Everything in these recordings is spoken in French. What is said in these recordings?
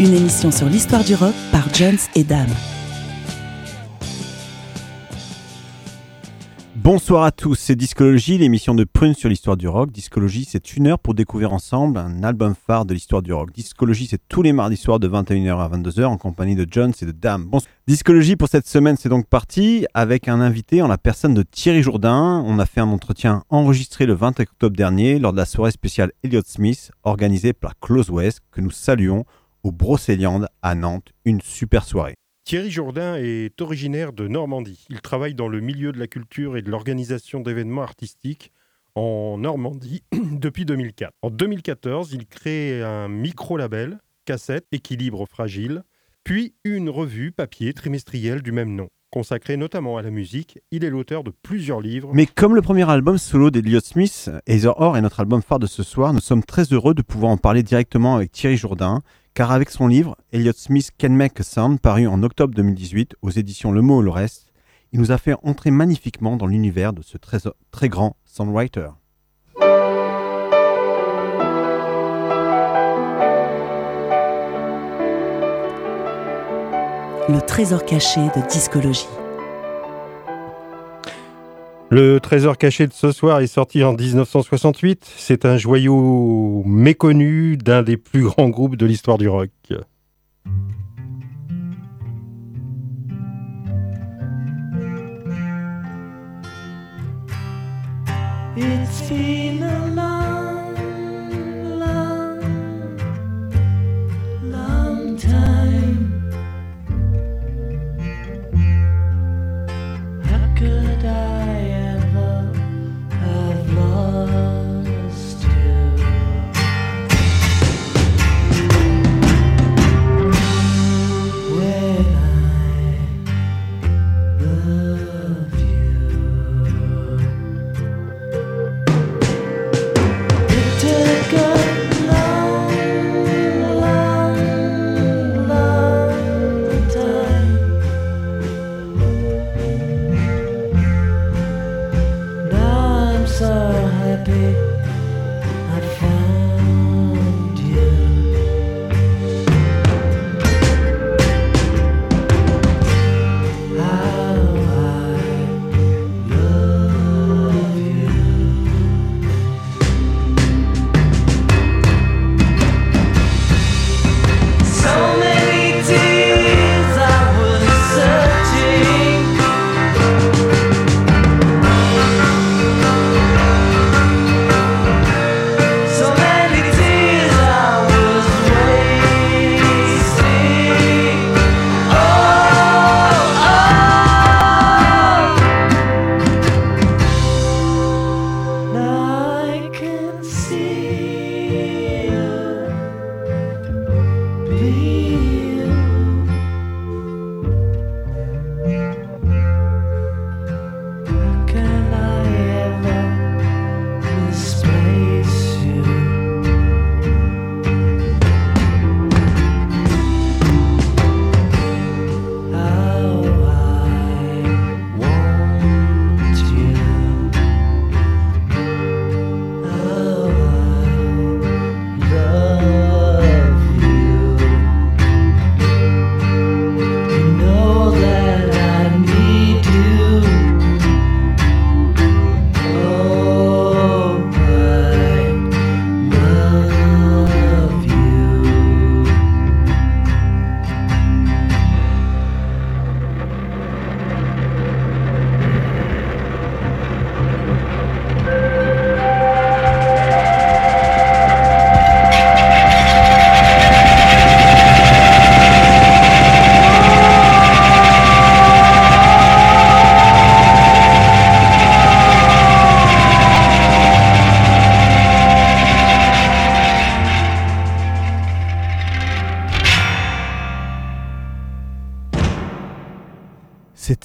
Une émission sur l'histoire du rock par Jones et Dame. Bonsoir à tous, c'est Discologie, l'émission de Prune sur l'histoire du rock. Discologie, c'est une heure pour découvrir ensemble un album phare de l'histoire du rock. Discologie, c'est tous les mardis soirs de 21h à 22h en compagnie de Jones et de Dame. Bon, Discologie pour cette semaine, c'est donc parti avec un invité en la personne de Thierry Jourdain. On a fait un entretien enregistré le 20 octobre dernier lors de la soirée spéciale Elliott Smith organisée par Close West que nous saluons au Brocéliande à Nantes. Une super soirée. Thierry Jourdain est originaire de Normandie. Il travaille dans le milieu de la culture et de l'organisation d'événements artistiques en Normandie depuis 2004. En 2014, il crée un micro-label, cassette, équilibre fragile, puis une revue papier trimestrielle du même nom. Consacré notamment à la musique, il est l'auteur de plusieurs livres. Mais comme le premier album solo d'Eliot Smith, Heather Or est notre album phare de ce soir, nous sommes très heureux de pouvoir en parler directement avec Thierry Jourdain, car avec son livre Elliot Smith Can Make Sound, paru en octobre 2018 aux éditions Le Mot le Reste, il nous a fait entrer magnifiquement dans l'univers de ce très, très grand songwriter. Le trésor caché de discologie. Le trésor caché de ce soir est sorti en 1968. C'est un joyau méconnu d'un des plus grands groupes de l'histoire du rock.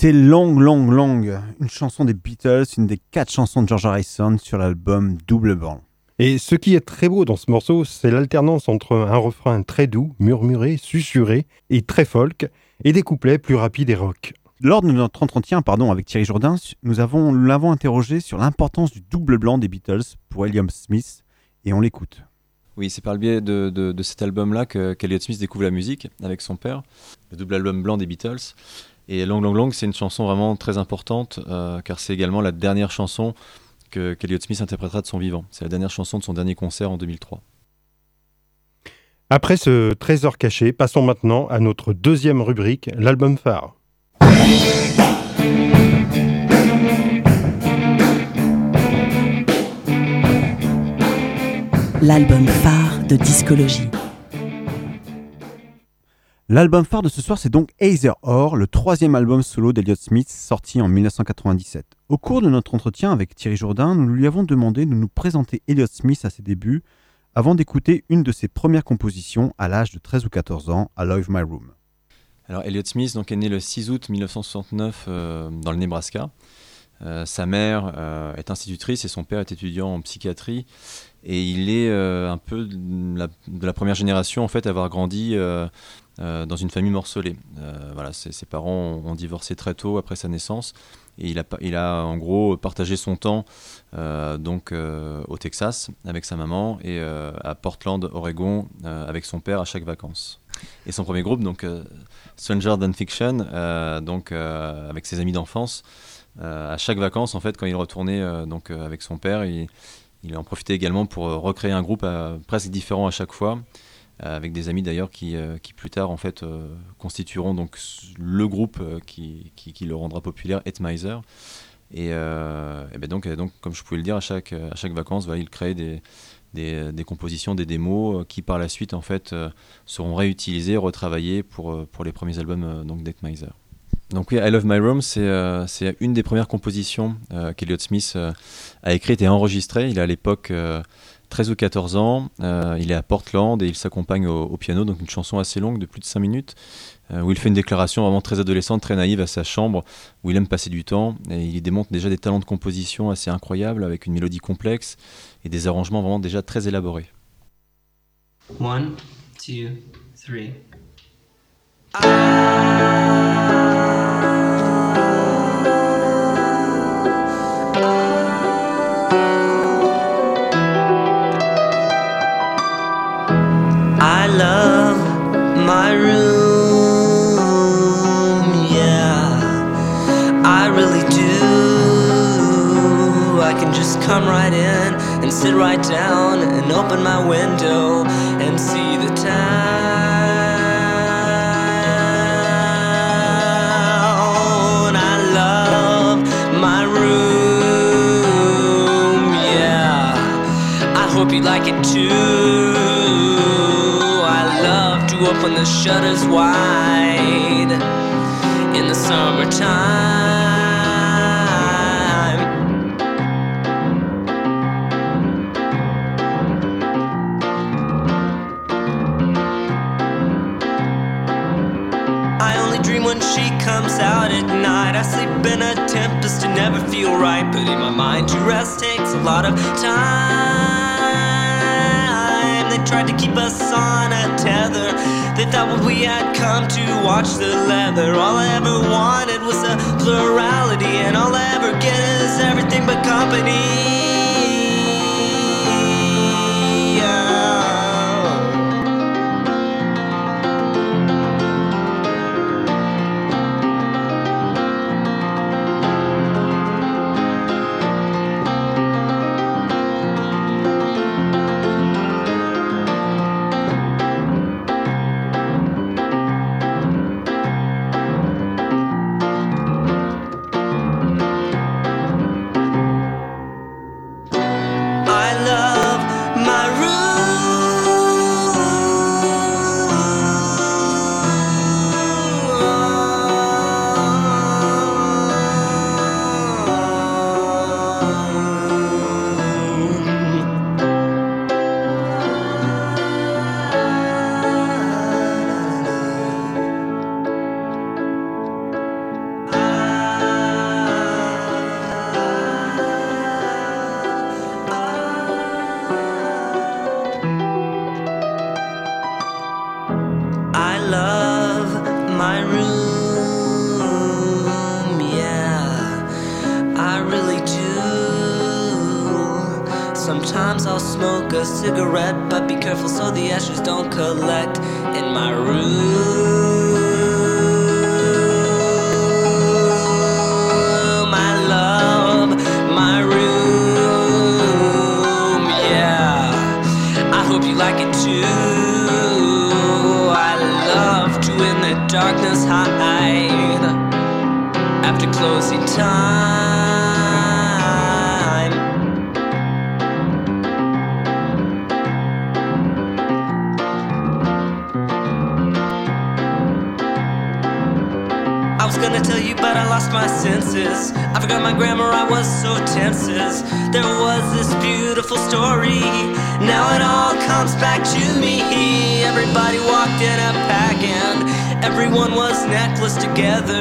C'était Long Long Long, une chanson des Beatles, une des quatre chansons de George Harrison sur l'album Double Blanc. Et ce qui est très beau dans ce morceau, c'est l'alternance entre un refrain très doux, murmuré, susurré et très folk, et des couplets plus rapides et rock. Lors de notre entretien pardon, avec Thierry Jourdain, nous avons- nous l'avons interrogé sur l'importance du double blanc des Beatles pour William Smith, et on l'écoute. Oui, c'est par le biais de, de- de cet album-là que qu'Elliot Smith découvre la musique avec son père, le double album blanc des Beatles. Et Long Long Long, c'est une chanson vraiment très importante, euh, car c'est également la dernière chanson que qu'Elliot Smith interprétera de son vivant. C'est la dernière chanson de son dernier concert en 2003. Après ce trésor caché, passons maintenant à notre deuxième rubrique, l'album phare. L'album phare de discologie. L'album phare de ce soir, c'est donc Either Or, le troisième album solo d'Elliott Smith, sorti en 1997. Au cours de notre entretien avec Thierry Jourdain, nous lui avons demandé de nous présenter Elliott Smith à ses débuts, avant d'écouter une de ses premières compositions à l'âge de 13 ou 14 ans, à Love My Room. Alors Elliot Smith donc, est né le 6 août 1969 euh, dans le Nebraska. Euh, sa mère euh, est institutrice et son père est étudiant en psychiatrie. Et il est euh, un peu de la, première génération en fait à avoir grandi dans une famille morcelée. Voilà, ses, parents ont, divorcé très tôt après sa naissance et il a, en gros partagé son temps donc au Texas avec sa maman et à Portland, Oregon avec son père à chaque vacances. Et son premier groupe donc Stranger Than Fiction, donc avec ses amis d'enfance. Euh, à chaque vacances, en fait, quand il retournait euh, donc euh, avec son père, il, en profitait également pour recréer un groupe presque différent à chaque fois, avec des amis d'ailleurs qui, qui plus tard en fait constitueront donc le groupe qui, qui, le rendra populaire, Etmiser. Et, ben donc, donc, comme je pouvais le dire, à chaque, à chaque vacances, il crée des, des, compositions, des démos qui par la suite en fait seront réutilisées, retravaillées pour, pour les premiers albums donc d'Etmiser. Donc oui, I Love My Room, c'est euh, une des premières compositions euh, qu'Elliott Smith euh, a écrites et enregistrées. Il a à l'époque euh, 13 ou 14 ans, euh, il est à Portland et il s'accompagne au, au piano, donc une chanson assez longue de plus de 5 minutes, euh, où il fait une déclaration vraiment très adolescente, très naïve à sa chambre, où il aime passer du temps, et il démontre déjà des talents de composition assez incroyables, avec une mélodie complexe et des arrangements vraiment déjà très élaborés. One, two, three. I come right in and sit right down and open my window and see the town. I love my room, yeah. I hope you like it too. I love to open the shutters wide in the summertime. I sleep in a tempest and never feel right. But in my mind, to rest takes a lot of time. They tried to keep us on a tether. They thought what we had come to watch the leather. All I ever wanted was a plurality, and all I ever get is everything but company. necklace together.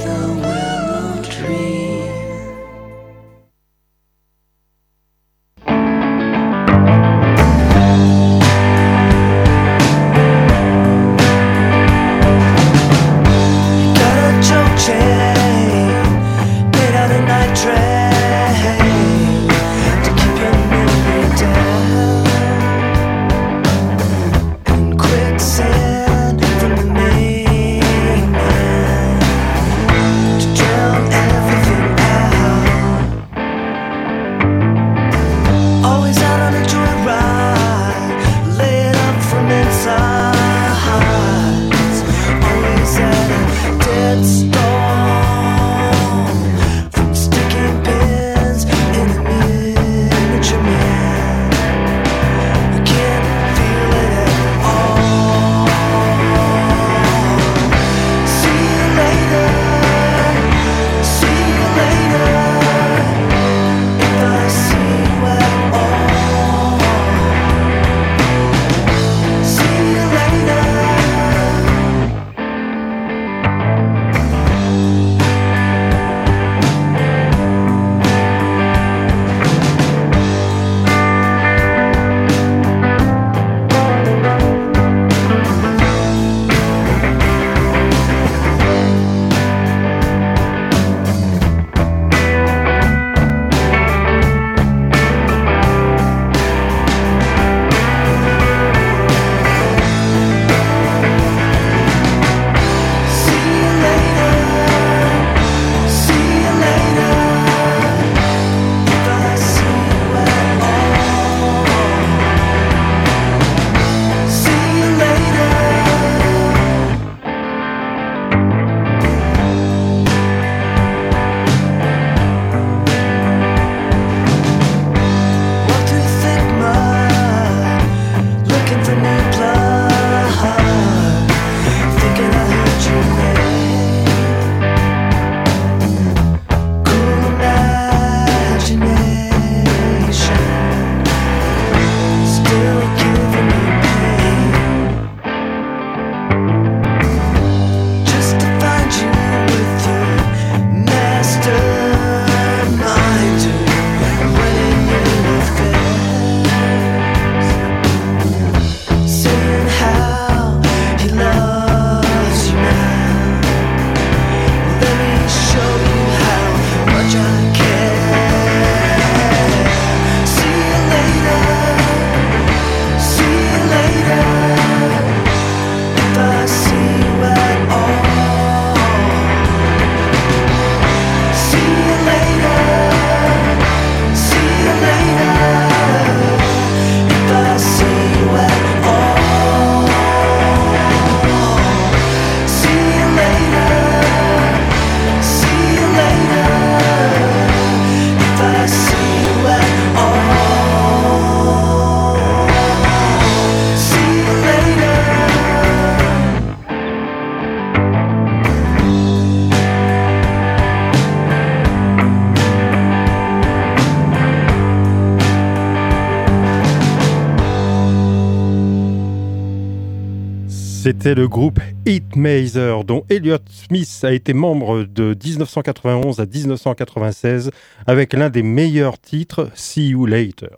C'était le groupe Hitmazer, dont Elliott Smith a été membre de 1991 à 1996 avec l'un des meilleurs titres, See You Later.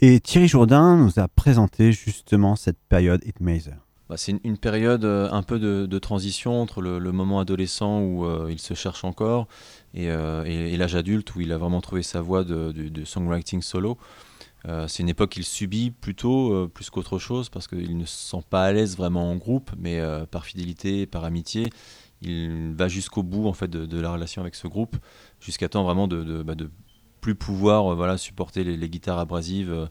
Et Thierry Jourdain nous a présenté justement cette période Hitmazer. Bah, c'est une, une période euh, un peu de, de transition entre le, le moment adolescent où euh, il se cherche encore et, euh, et- et l'âge adulte où il a vraiment trouvé sa voie de, de- de songwriting solo. Euh, c'est une époque qu'il subit plutôt euh, plus qu'autre chose parce qu'il ne se sent pas à l'aise vraiment en groupe, mais euh, par fidélité, par amitié, il va jusqu'au bout en fait de, la relation avec ce groupe, jusqu'à temps vraiment de, de, bah, plus pouvoir voilà supporter les, guitares abrasives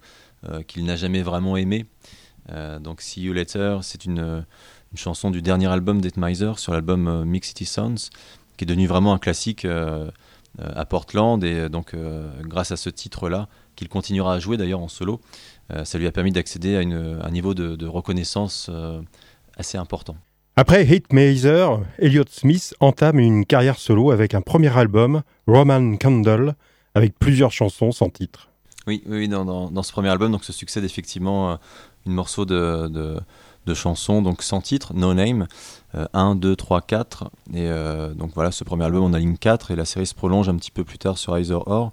qu'il n'a jamais vraiment aimées. Donc See You Later, c'est une, une chanson du dernier album d'Etmiser sur l'album Mix City Sounds, qui est devenu vraiment un classique à Portland et donc grâce à ce titre-là, qu'il continuera à jouer d'ailleurs en solo, euh, ça lui a permis d'accéder à une- un niveau de, de reconnaissance euh, assez important. Après Hitmazer, Elliott Smith entame une carrière solo avec un premier album, Roman Candle, avec plusieurs chansons sans titre. Oui, oui, dans, dans- dans ce premier album, donc se succède effectivement euh, une morceau de, de, de chansons, donc sans titre, No Name, euh, 1, 2, 3, 4. Et euh, donc voilà, ce premier album, on a ligne 4 et la série se prolonge un petit peu plus tard sur Either Or.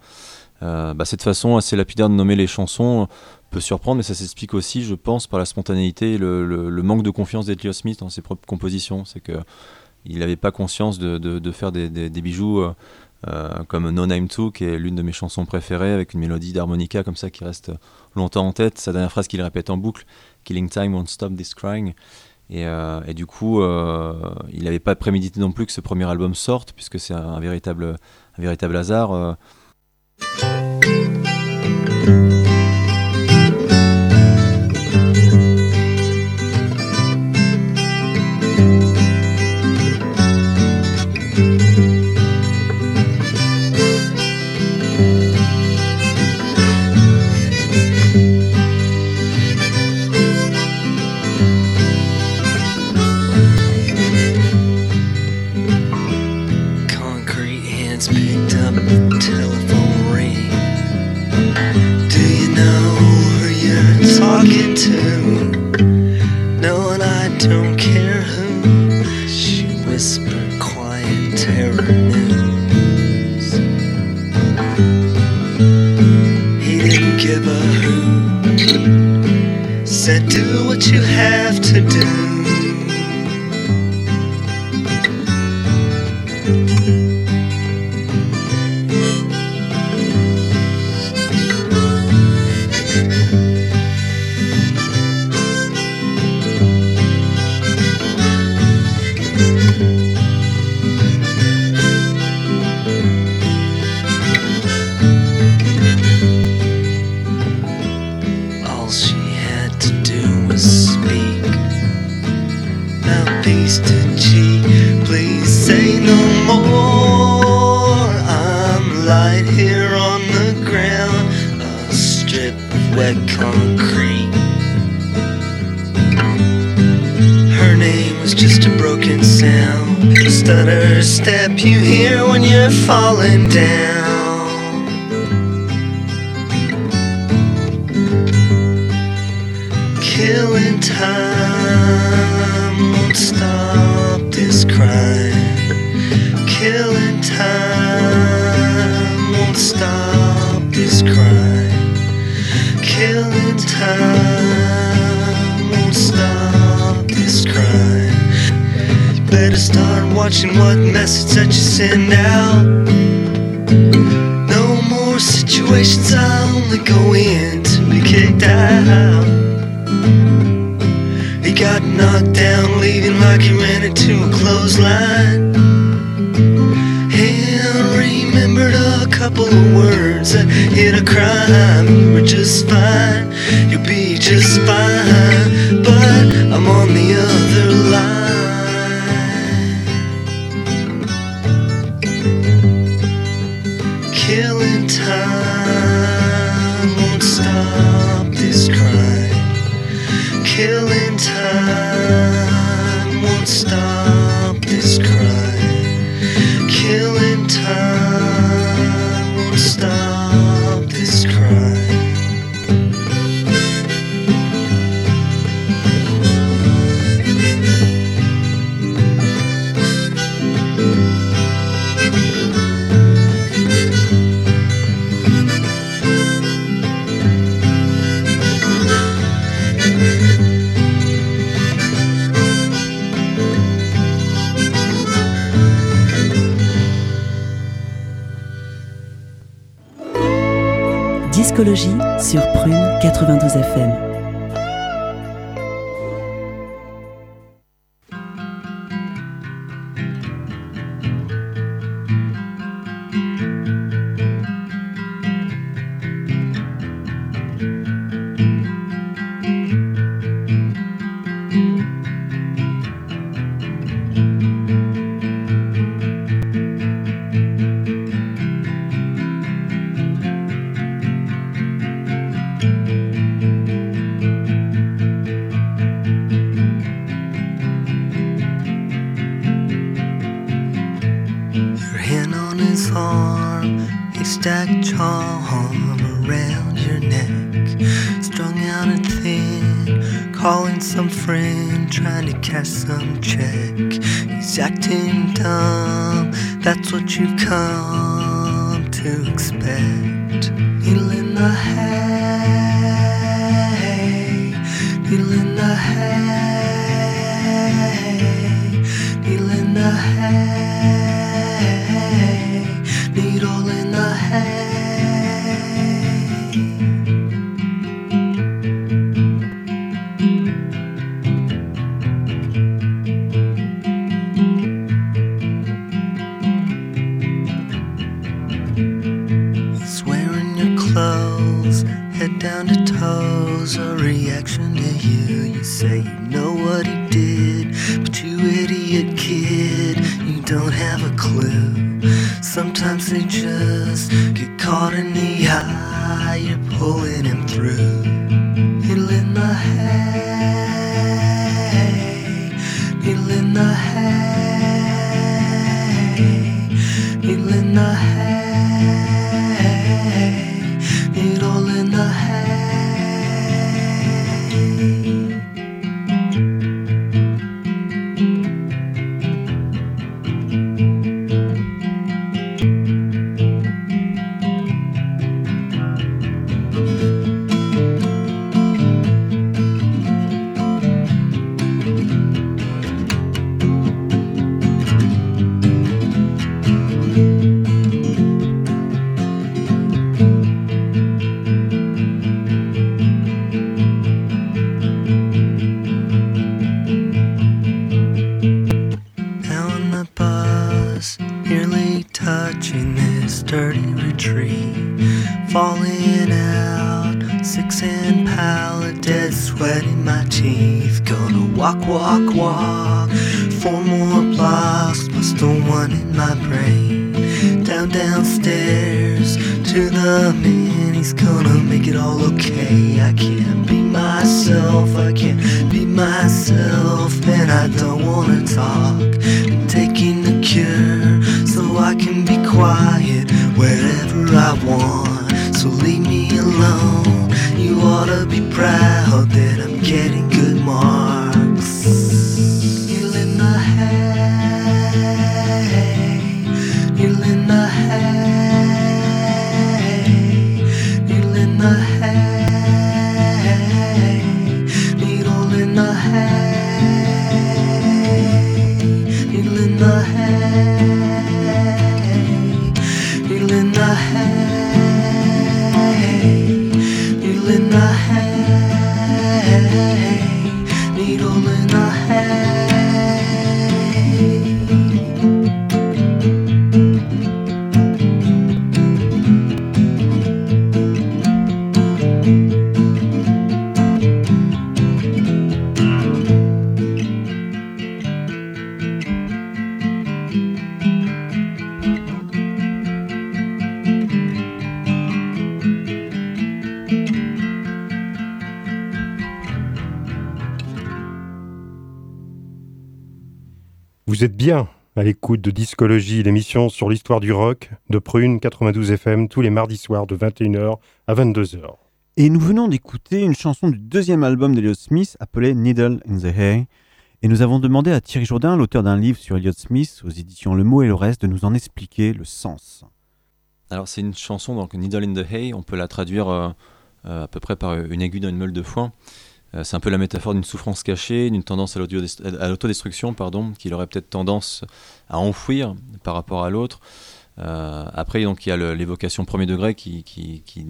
Euh, bah, cette façon assez lapidaire de nommer les chansons peut surprendre, mais ça s'explique aussi, je pense, par la spontanéité et le, manque de confiance d'Elliot Smith dans ses propres compositions. C'est que il n'avait pas conscience de, faire des, bijoux euh, euh, comme No Name 2, qui est l'une de mes chansons préférées, avec une mélodie d'harmonica comme ça qui reste longtemps en tête. Sa dernière phrase qu'il répète en boucle, Killing time won't stop this crying. Et, du coup, il n'avait pas prémédité non plus que ce premier album sorte, puisque c'est un, véritable, un véritable hasard. Euh. Concrete couple of words hit a crime. You were just fine, you'll be just fine. But I'm on the other line. 92 FM. trying to cash some check. He's acting dumb, that's what you come to expect. Needle in the hay, needle in the hay. quiet wherever I want. So leave me alone. You ought to be proud that I'm getting à l'écoute de Discologie, l'émission sur l'histoire du rock de Prune 92 FM tous les mardis soirs de 21h à 22h. Et nous venons d'écouter une chanson du deuxième album d'Eliot Smith appelé Needle in the Hay. Et nous avons demandé à Thierry Jourdain, l'auteur d'un livre sur Elliot Smith aux éditions Le Mot et le Reste, de nous en expliquer le sens. Alors c'est une chanson, donc Needle in the Hay, on peut la traduire euh, euh, à peu près par une aiguille dans une meule de foin. Euh, c'est un peu la métaphore d'une souffrance cachée, d'une tendance à l'autodestruction, pardon, qu'il aurait peut-être tendance à enfouir par rapport à l'autre. Euh, après, donc, il y a l'évocation premier degré qui, qui, qui,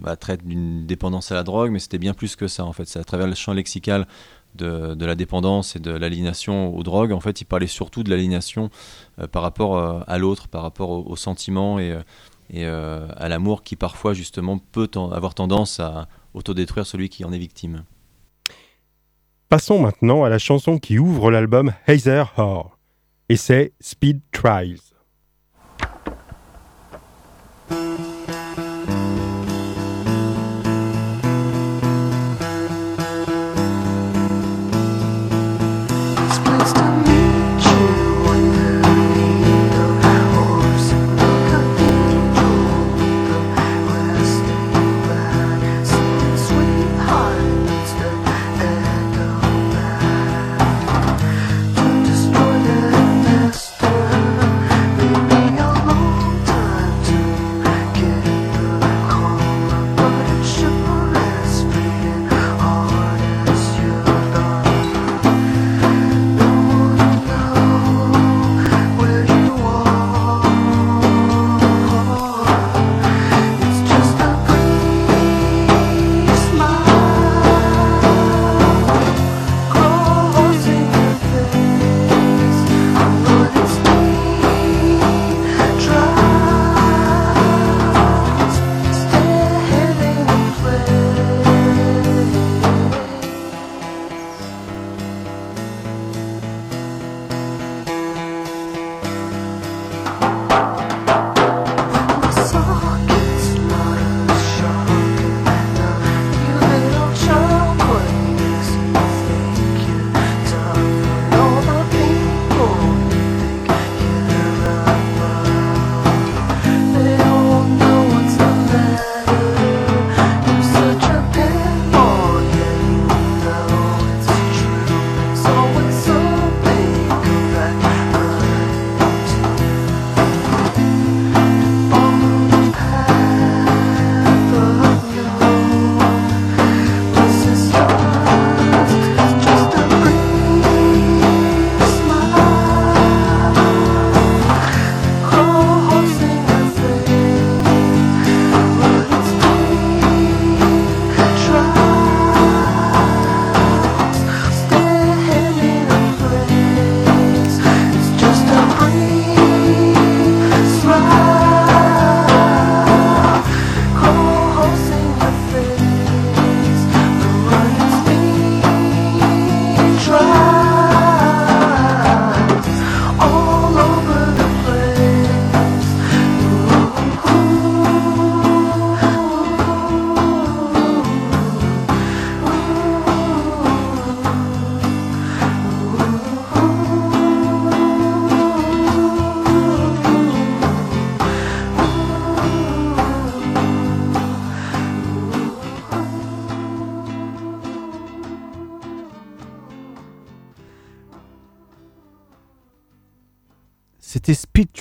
bah, traite d'une dépendance à la drogue, mais c'était bien plus que ça en fait. C'est à travers le champ lexical de, la dépendance et de l'aliénation aux drogues. En fait, il parlait surtout de l'aliénation euh, par rapport euh, à l'autre, par rapport au, au sentiment et, et à l'amour qui parfois justement peut avoir tendance à autodétruire celui qui en est victime. Passons maintenant à la chanson qui ouvre l'album Hazer Whore. Et c'est Speed Trials.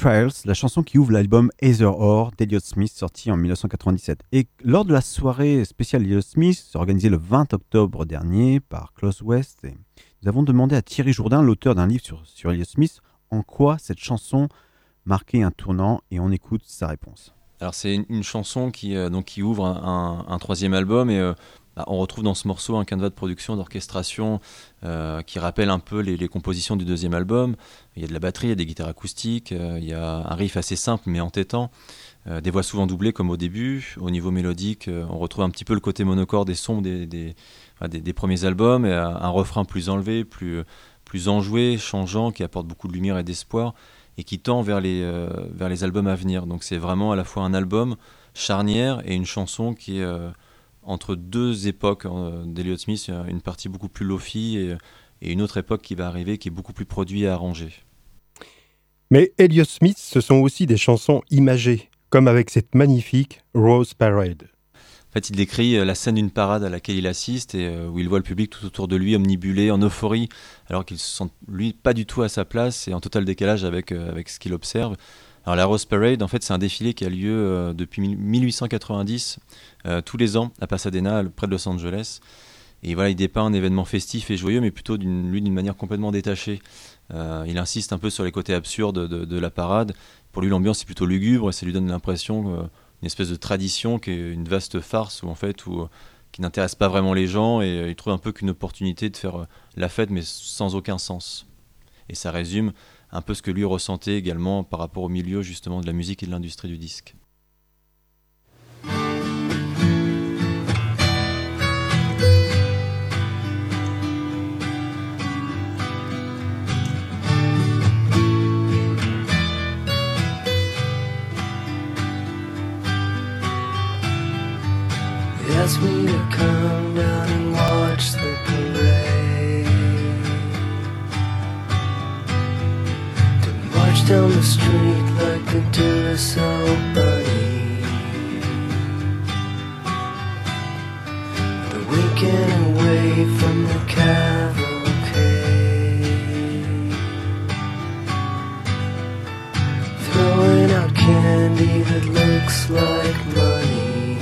La chanson qui ouvre l'album Heather Or d'Elliott Smith, sorti en 1997. Et lors de la soirée spéciale Elliott Smith, organisée le 20 octobre dernier par Close West, nous avons demandé à Thierry Jourdain, l'auteur d'un livre sur, sur Elliott Smith, en quoi cette chanson marquait un tournant, et on écoute sa réponse. Alors c'est une, chanson qui, euh, donc, qui ouvre un troisième album et euh, bah, on retrouve dans ce morceau un canevas de production, d'orchestration euh, qui rappelle un peu les, compositions du deuxième album. Il y a de la batterie, il y a des guitares acoustiques, euh, il y a un riff assez simple mais entêtant, euh, des voix souvent doublées comme au début. Au niveau mélodique, on retrouve un petit peu le côté monocorde des, des, des- premiers albums et un, refrain plus enlevé, plus, plus enjoué, changeant, qui apporte beaucoup de lumière et d'espoir et qui tend vers les, vers les albums à venir. Donc c'est vraiment à la fois un album charnière et une chanson qui est entre deux époques euh, d'Elliott Smith, une partie beaucoup plus lofi et, et une autre époque qui va arriver qui est beaucoup plus produit et arrangé. Mais Elliott Smith, ce sont aussi des chansons imagées, comme avec cette magnifique Rose Parade. En fait, il décrit euh, la scène d'une parade à laquelle il assiste et euh, où il voit le public tout autour de lui omnibulé, en euphorie, alors qu'il se sent, lui, pas du tout à sa place et en total décalage avec, avec ce qu'il observe. Alors la Rose Parade, en fait, c'est un défilé qui a lieu euh, depuis 1890 euh, tous les ans à Pasadena, près de Los Angeles. Et voilà, il dépeint un événement festif et joyeux, mais plutôt d'une, manière complètement détachée. Euh, il insiste un peu sur les côtés absurdes de, la parade. Pour lui, l'ambiance est plutôt lugubre et ça lui donne l'impression d'une espèce de tradition qui est une vaste farce où en fait où, qui n'intéresse pas vraiment les gens et il trouve un peu qu'une opportunité de faire la fête mais sans aucun sens. Et ça résume un peu ce que lui ressentait également par rapport au milieu justement de la musique et de l'industrie du disque. down the street like a do to The weekend away from the cavalcade. Throwing out candy that looks like money.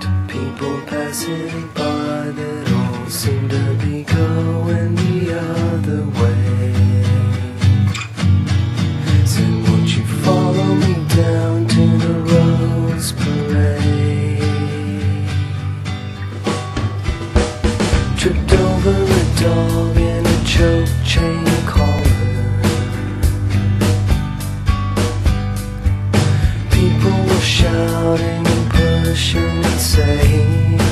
To people passing by that all seem to be going pushing me say.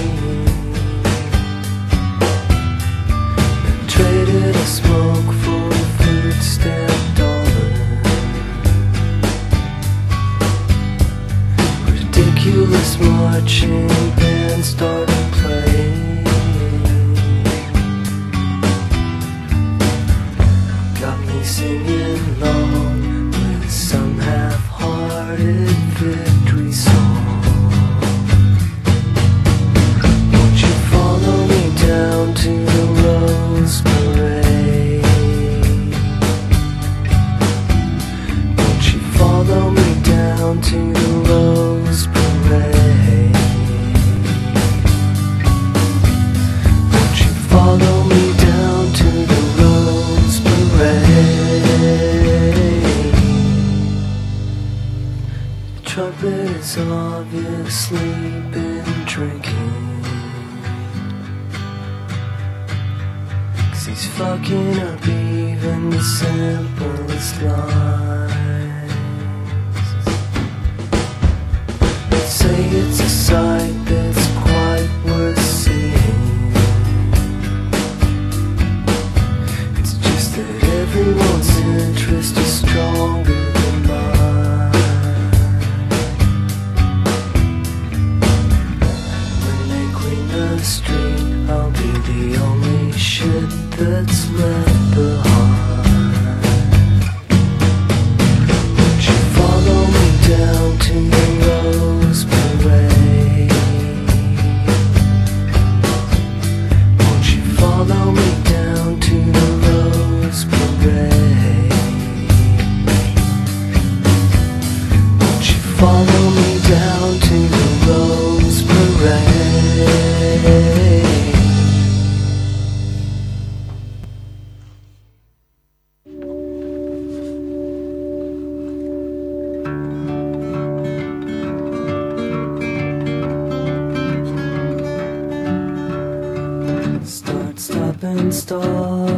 start.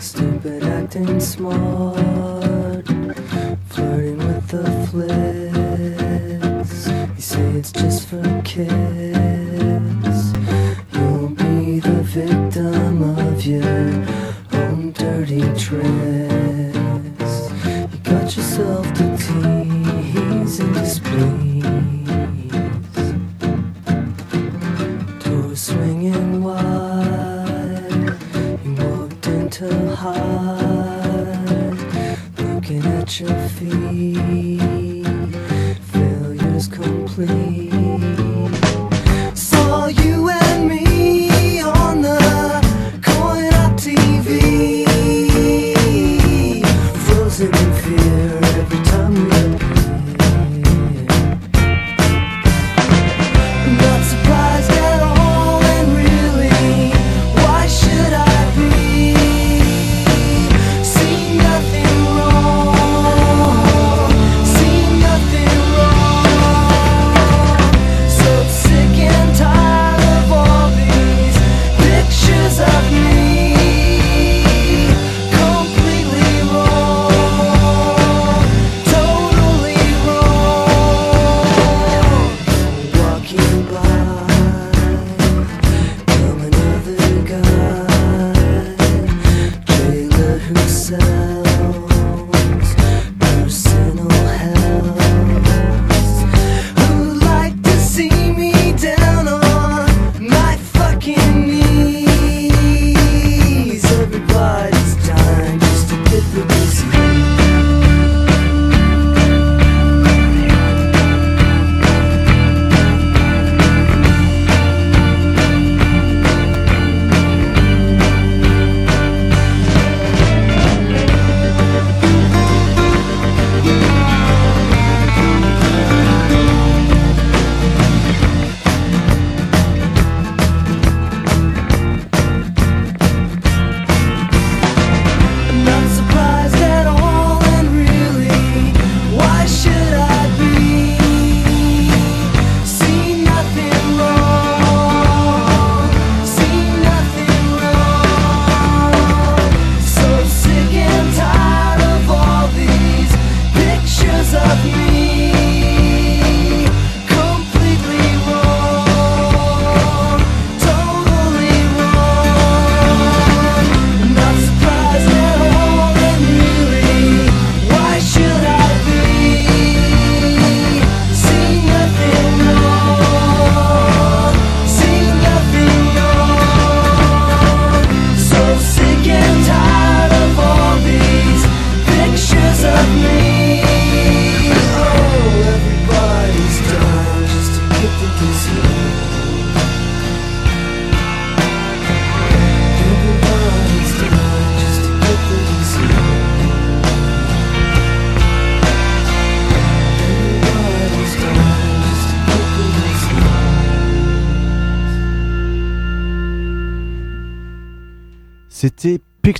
Stupid acting small.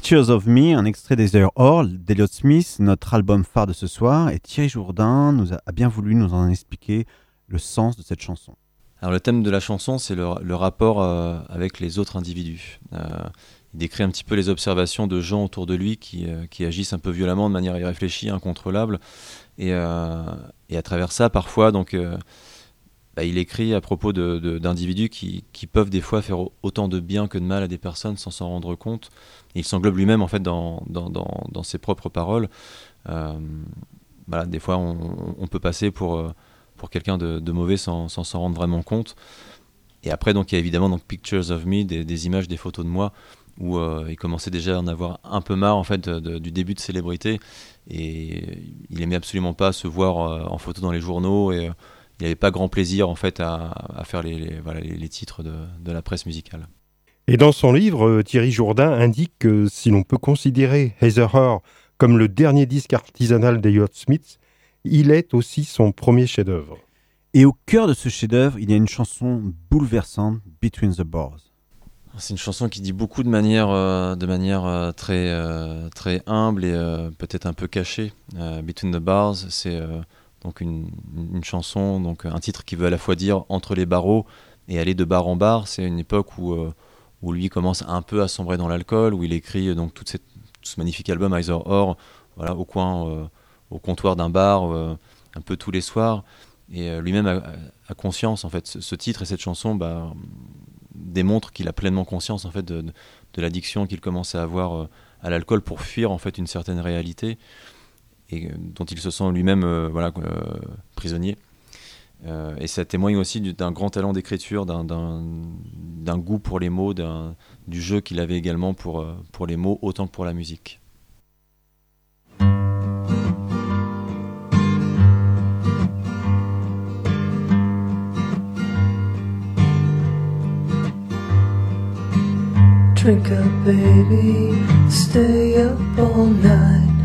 Pictures of Me, un extrait des Air Hall d'Eliot Smith, notre album phare de ce soir. Et Thierry Jourdain nous a, bien voulu nous en expliquer le sens de cette chanson. Alors le thème de la chanson, c'est le, rapport euh, avec les autres individus. Euh, il décrit un petit peu les observations de gens autour de lui qui, euh, qui agissent un peu violemment, de manière irréfléchie, incontrôlable. Et, et à travers ça, parfois, donc, bah, il écrit à propos d'individus qui, peuvent des fois faire au- autant de bien que de mal à des personnes sans s'en rendre compte. Il s'englobe lui-même en fait dans, ses propres paroles. Euh, des fois, on, peut passer pour, euh, quelqu'un de, mauvais sans s'en rendre vraiment compte. Et après, donc, il y a évidemment donc, Pictures of Me, des, images, des photos de moi, où euh, il commençait déjà à en avoir un peu marre en fait, du début de célébrité. Et il aimait absolument pas se voir en photo dans les journaux. Et il n'avait pas grand plaisir en fait, à, à faire les, les- voilà, les, les titres de, de la presse musicale. Et dans son livre, euh, Thierry Jourdain indique que si l'on peut considérer Heather Her comme le dernier disque artisanal d'Eliot Smith, il est aussi son premier chef-d'œuvre. Et au cœur de ce chef-d'œuvre, il y a une chanson bouleversante, Between the Bars. C'est une chanson qui dit beaucoup de manière, euh, de manière euh, très, euh, très humble et euh, peut-être un peu cachée. Euh, Between the Bars, c'est euh, donc une, chanson, donc un titre qui veut à la fois dire entre les barreaux et aller de bar en bar. C'est une époque où, euh, où lui commence un peu à sombrer dans l'alcool, où il écrit euh, donc tout ce magnifique album Either Or, voilà, au coin, euh, au comptoir d'un bar, un peu tous les soirs. Et lui-même a, conscience, en fait, ce, titre et cette chanson, bah, démontre qu'il a pleinement conscience en fait de, de- l'addiction qu'il commence à avoir à l'alcool pour fuir en fait une certaine réalité et euh, dont il se sent lui-même euh, voilà euh, prisonnier. Et ça témoigne aussi du- d'un grand talent d'écriture, d'un- goût pour les mots, du jeu qu'il avait également pour, pour les mots autant que pour la musique. Drink up, baby. Stay up all night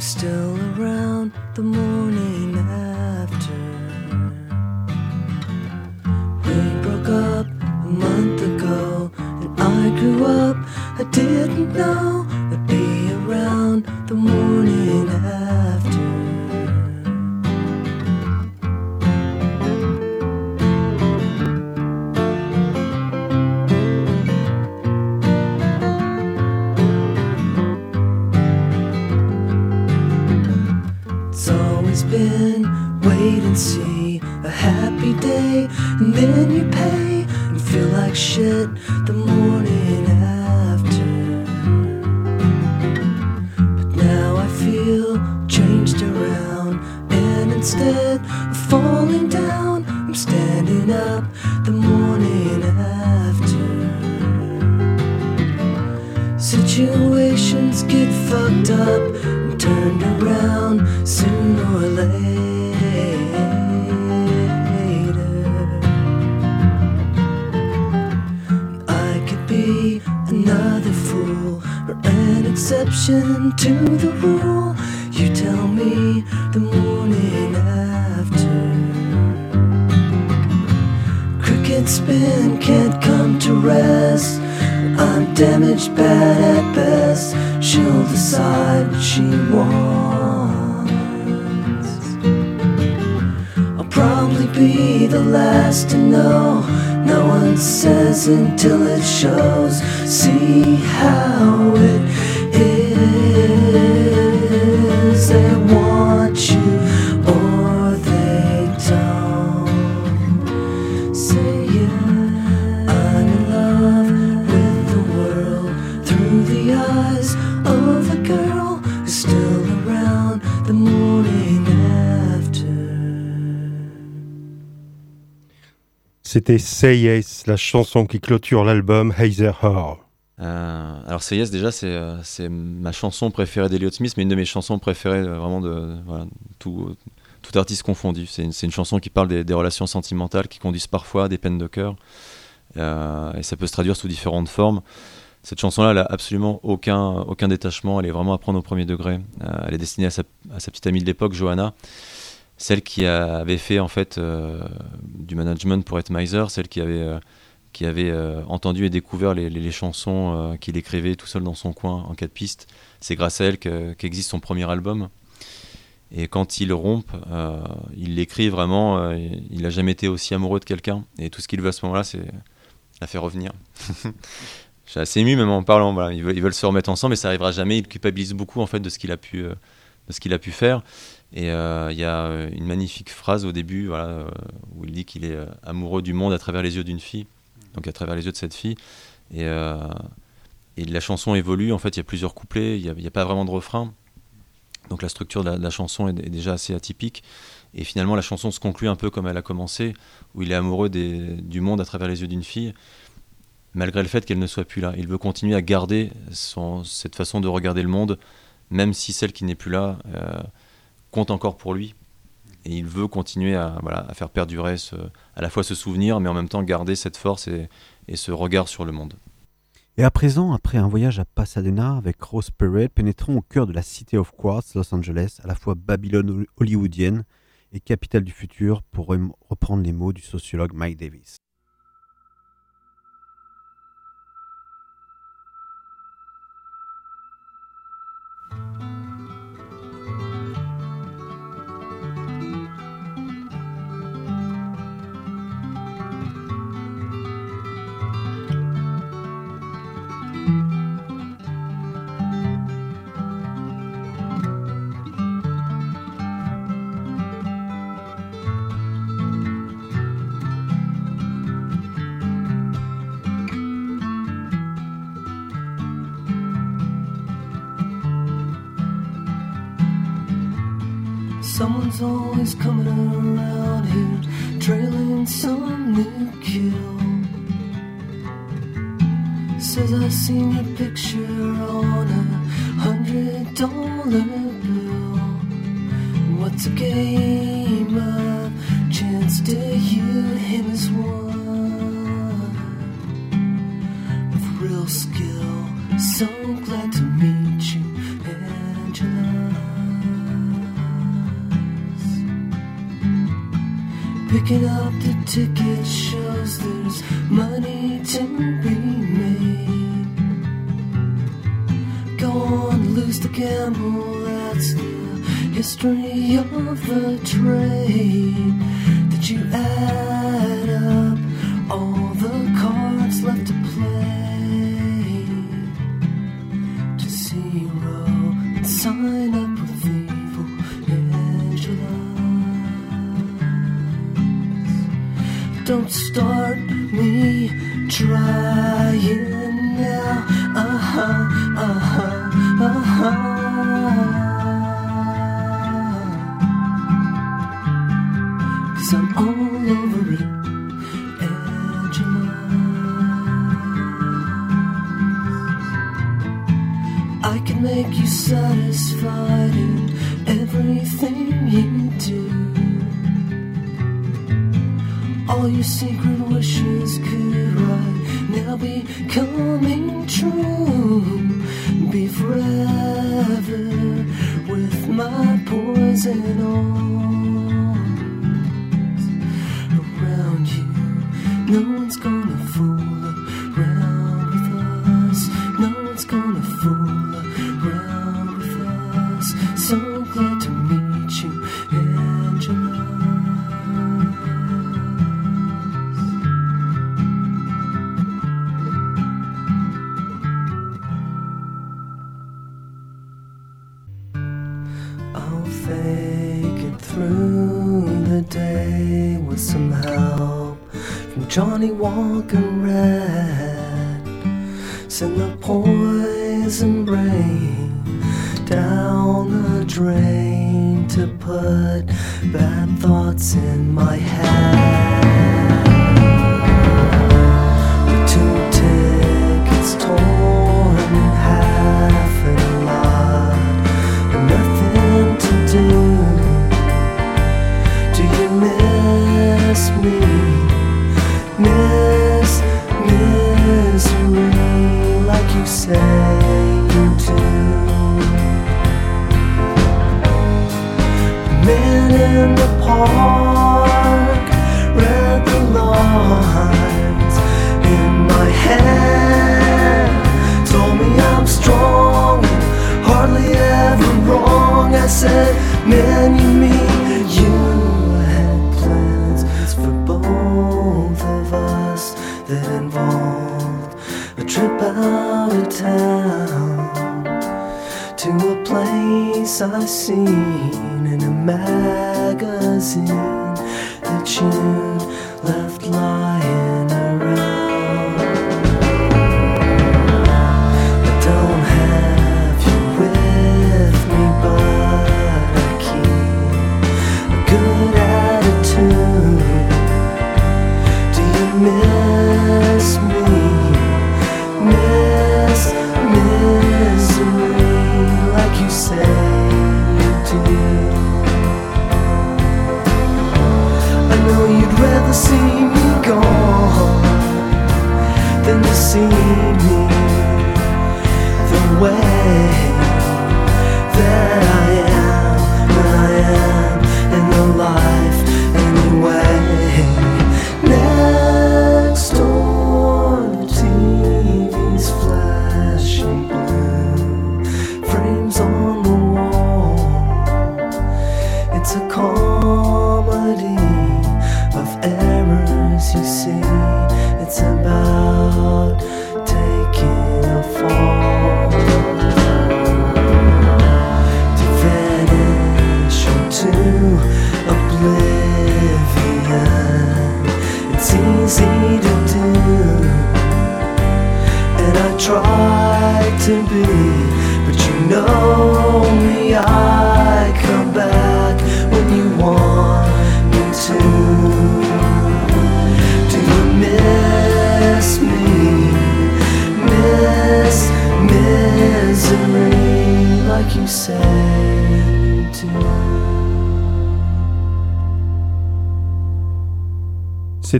Still around the moon. C'était Say Yes, la chanson qui clôture l'album Hazer Hall. Euh, alors c'est Yes déjà c'est euh, ma chanson préférée d'Eliot Smith mais une de mes chansons préférées euh, vraiment de tout, artiste confondu. C'est une, chanson qui parle des, relations sentimentales qui conduisent parfois à des peines de cœur Euh, et ça peut se traduire sous différentes formes. Cette chanson là elle a absolument aucun, aucun détachement. Elle est vraiment à prendre au premier degré. Elle est destinée à sa, à sa petite amie de l'époque Johanna celle qui avait fait en fait euh, du management pour Ed Miser, celle qui avait, euh, qui avait euh, entendu et découvert les, les- chansons qu'il écrivait tout seul dans son coin en quatre pistes. C'est grâce à elle que- qu'existe son premier album. Et quand il rompt, euh, il l'écrit vraiment, il n'a jamais été aussi amoureux de quelqu'un. Et tout ce qu'il veut à ce moment-là, c'est la faire revenir. Je assez ému même en parlant. Voilà. Ils, veulent, ils veulent se remettre ensemble, mais ça arrivera jamais. Il culpabilise beaucoup en fait de ce qu'il a de ce qu'il a pu faire. Et euh, il y a euh, une magnifique phrase au début euh, où il dit qu'il est amoureux du monde à travers les yeux d'une fille, donc à travers les yeux de cette fille. Et, la chanson évolue, en fait, il y a plusieurs couplets, il n'y a, pas vraiment de refrain. Donc la structure de la, chanson est, déjà assez atypique. Et finalement, la chanson se conclut un peu comme elle a commencé, où il est amoureux du monde à travers les yeux d'une fille, malgré le fait qu'elle ne soit plus là. Il veut continuer à garder cette façon de regarder le monde, même si celle qui n'est plus là compte encore pour lui. Et il veut continuer à, voilà, à faire perdurer à la fois ce souvenir, mais en même temps garder cette force et, et ce regard sur le monde. Et à présent, après un voyage à Pasadena avec Rose Perret, pénétrons au cœur de la City of Quartz, Los Angeles, à la fois Babylone hol- hollywoodienne et capitale du futur, pour reprendre les mots du sociologue Mike Davis. Someone's always coming around here, trailing some new kill. Says I seen your picture on a hundred dollar bill. What's a game of chance to you him is one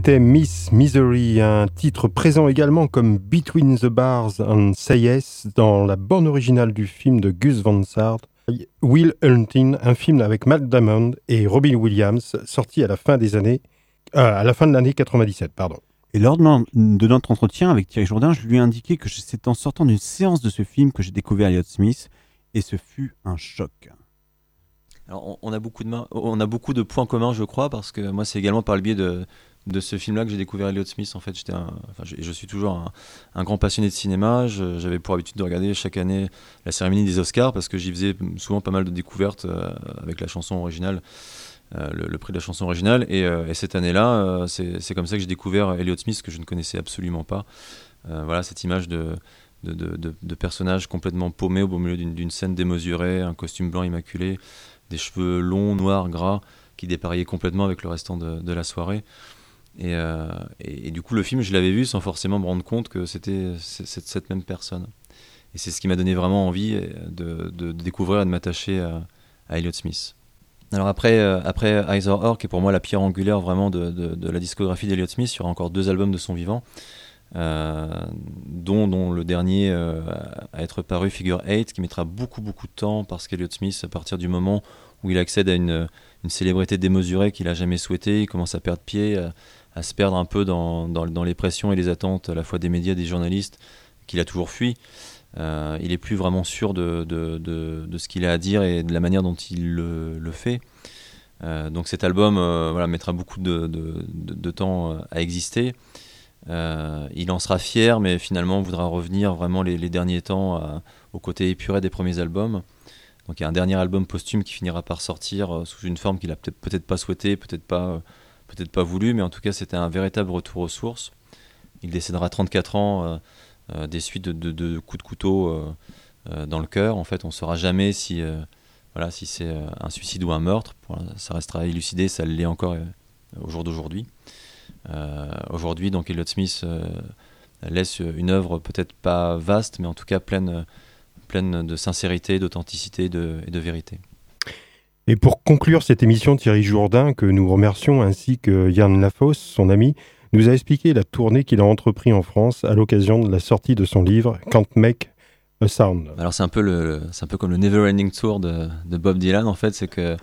C'était Miss Misery, un titre présent également comme Between the Bars and Say Yes dans la bande originale du film de Gus Van Sant, Will Hunting, un film avec Matt Damon et Robin Williams, sorti à la fin des années, euh, à la fin de l'année 97, pardon. Et lors de notre entretien avec Thierry Jourdain, je lui ai indiqué que c'est en sortant d'une séance de ce film que j'ai découvert Elliott Smith, et ce fut un choc. Alors, on, on a beaucoup de mains- on a beaucoup de points communs, je crois, parce que moi, c'est également par le biais de, de ce film-là que j'ai découvert Elliott Smith. En fait, j'étais, enfin, je, suis toujours un, grand passionné de cinéma. J'avais pour habitude de regarder chaque année la cérémonie des Oscars parce que j'y faisais souvent pas mal de découvertes euh, avec la chanson originale. euh, le, prix de la chanson originale et, euh, et cette année-là c'est comme ça que j'ai découvert Elliott Smith que je ne connaissais absolument pas voilà cette image de, de, de, personnage complètement paumé au beau milieu d'une scène démesurée, un costume blanc immaculé, des cheveux longs, noirs, gras, qui dépariaient complètement avec le restant de la soirée. Et, euh, et- du coup, le film, je l'avais vu sans forcément me rendre compte que c'était cette même personne. Et c'est ce qui m'a donné vraiment envie euh, de, découvrir et de m'attacher à, à Elliott Smith. Alors après, euh, après Or, qui est pour moi la pierre angulaire vraiment de, la discographie d'Elliott Smith, il y aura encore deux albums de son vivant, dont, dont le dernier à être paru, Figure 8, qui mettra beaucoup beaucoup de temps parce qu'Elliott Smith, à partir du moment où il accède à une, une célébrité démesurée qu'il n'a jamais souhaité, il commence à perdre pied, à se perdre un peu dans, dans, les pressions et les attentes à la fois des médias, des journalistes, qu'il a toujours fui. Euh, il est plus vraiment sûr de, de, de, ce qu'il a à dire et de la manière dont il le, le fait. Euh, donc cet album euh, voilà, mettra beaucoup de, temps euh, à exister. Il en sera fier, mais finalement voudra revenir vraiment les, derniers temps au côté épuré des premiers albums. Donc il y a un dernier album posthume qui finira par sortir sous une forme qu'il a peut-être peut-être pas souhaité, peut-être pas, peut-être pas voulu, mais en tout cas c'était un véritable retour aux sources. Il décédera à 34 ans euh, euh, des suites de, coups de couteau euh, dans le cœur. En fait, on ne saura jamais si, voilà, si c'est un suicide ou un meurtre. Ça restera élucidé, ça l'est encore au jour d'aujourd'hui. Aujourd'hui, donc Elliott Smith laisse une œuvre peut-être pas vaste, mais en tout cas pleine, de sincérité, d'authenticité et de vérité. Et pour conclure cette émission, Thierry Jourdain, que nous remercions, ainsi que Yann Lafosse, son ami, nous a expliqué la tournée qu'il a entrepris en France à l'occasion de la sortie de son livre Can't Make a Sound. Alors c'est un peu le, c'est un peu comme le Never Ending Tour de, Bob Dylan en fait, c'est que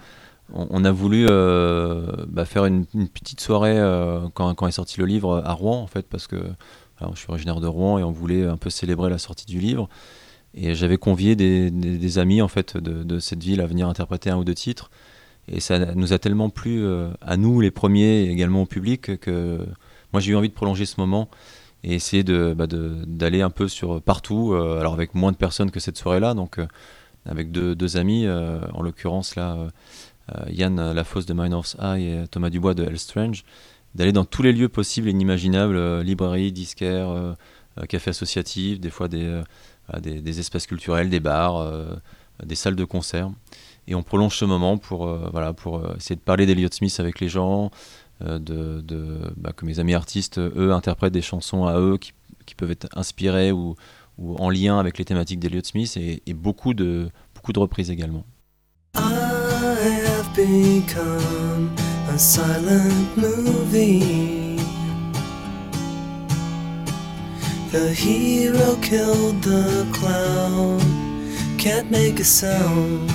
on, on a voulu euh, bah, faire une, petite soirée euh, quand, est sorti le livre à Rouen en fait parce que je suis originaire de Rouen et on voulait un peu célébrer la sortie du livre et j'avais convié des, amis en fait de, cette ville à venir interpréter un ou deux titres. Et ça nous a tellement plu euh, à nous les premiers et également au public que moi j'ai eu envie de prolonger ce moment et essayer de, bah, d'aller un peu sur partout, euh, alors avec moins de personnes que cette soirée-là, donc euh, avec deux, amis, en l'occurrence là, Yann Lafosse de Minor's Eye et Thomas Dubois de Hell Strange, d'aller dans tous les lieux possibles et inimaginables, librairies, disquaires, cafés associatifs, des fois des, des, espaces culturels, des bars, euh, des salles de concert. Et on prolonge ce moment pour, euh, voilà, pour euh, essayer de parler d'Eliot Smith avec les gens, de, bah, que mes amis artistes, eux, interprètent des chansons à eux qui, peuvent être inspirées ou, en lien avec les thématiques d'Eliot Smith et, et beaucoup, de, beaucoup de reprises également. I have become a silent movie The hero killed the clown. Can't make a sound.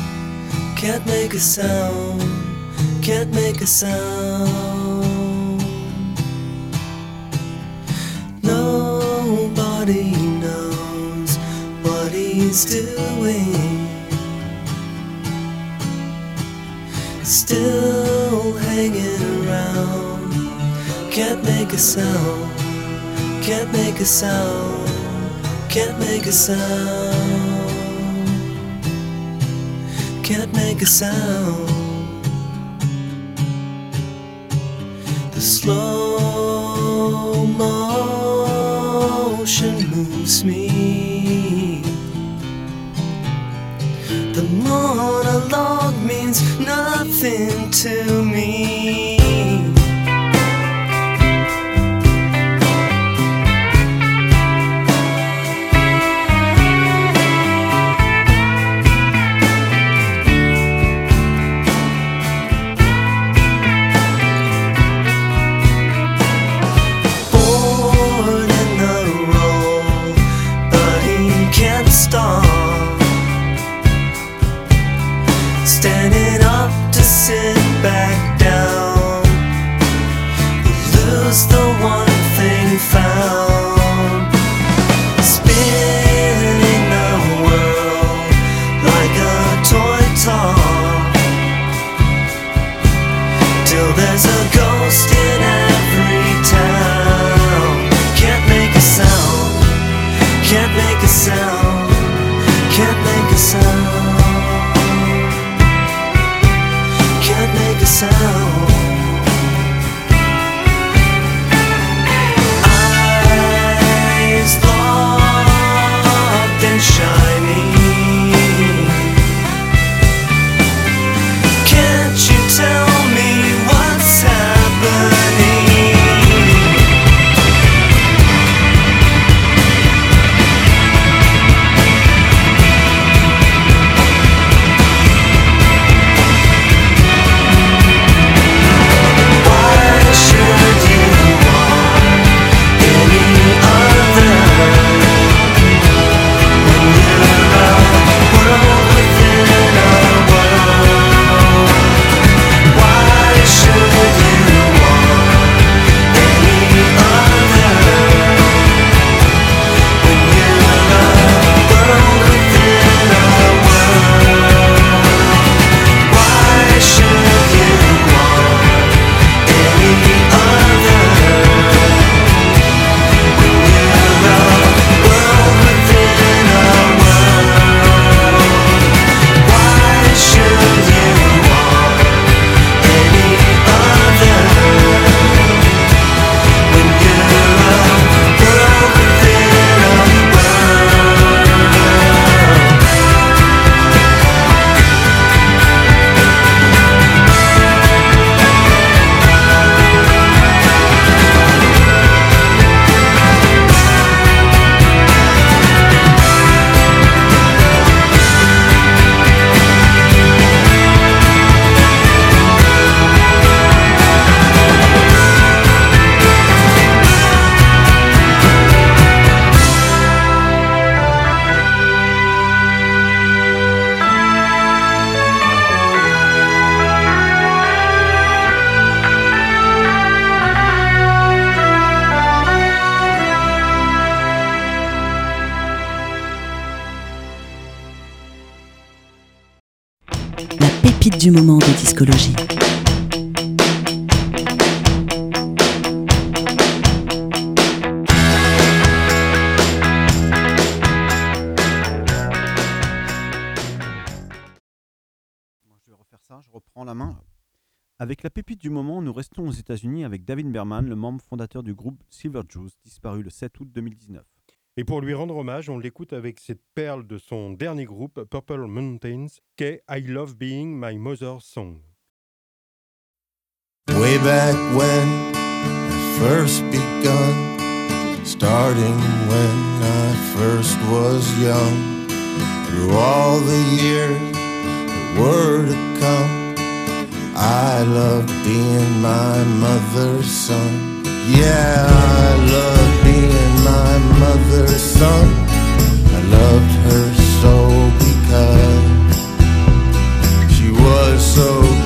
Can't make a sound. Can't make a sound. Nobody knows what he's doing. Still hanging around. Can't make a sound. Can't make a sound. Can't make a sound. Can't make a sound. The slow motion moves me. The monologue means nothing to me. Aux États-Unis avec David Berman, le membre fondateur du groupe Silver Juice, disparu le 7 août 2019. Et pour lui rendre hommage, on l'écoute avec cette perle de son dernier groupe, Purple Mountains, qu'est I Love Being My Mother's Song. Way back when I first begun, starting when I first was young. Through all the years that were to come, I love being my mother's son. Yeah, I love being my mother's son. I loved her so because she was so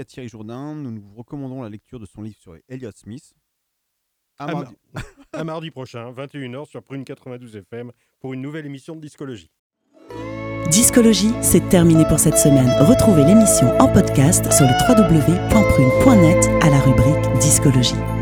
à Thierry Jourdain. Nous nous recommandons la lecture de son livre sur Elliott Smith. À, mardi... prochain, 21h sur Prune 92 FM pour une nouvelle émission de Discologie. Discologie, c'est terminé pour cette semaine. Retrouvez l'émission en podcast sur le www.prune.net à la rubrique Discologie.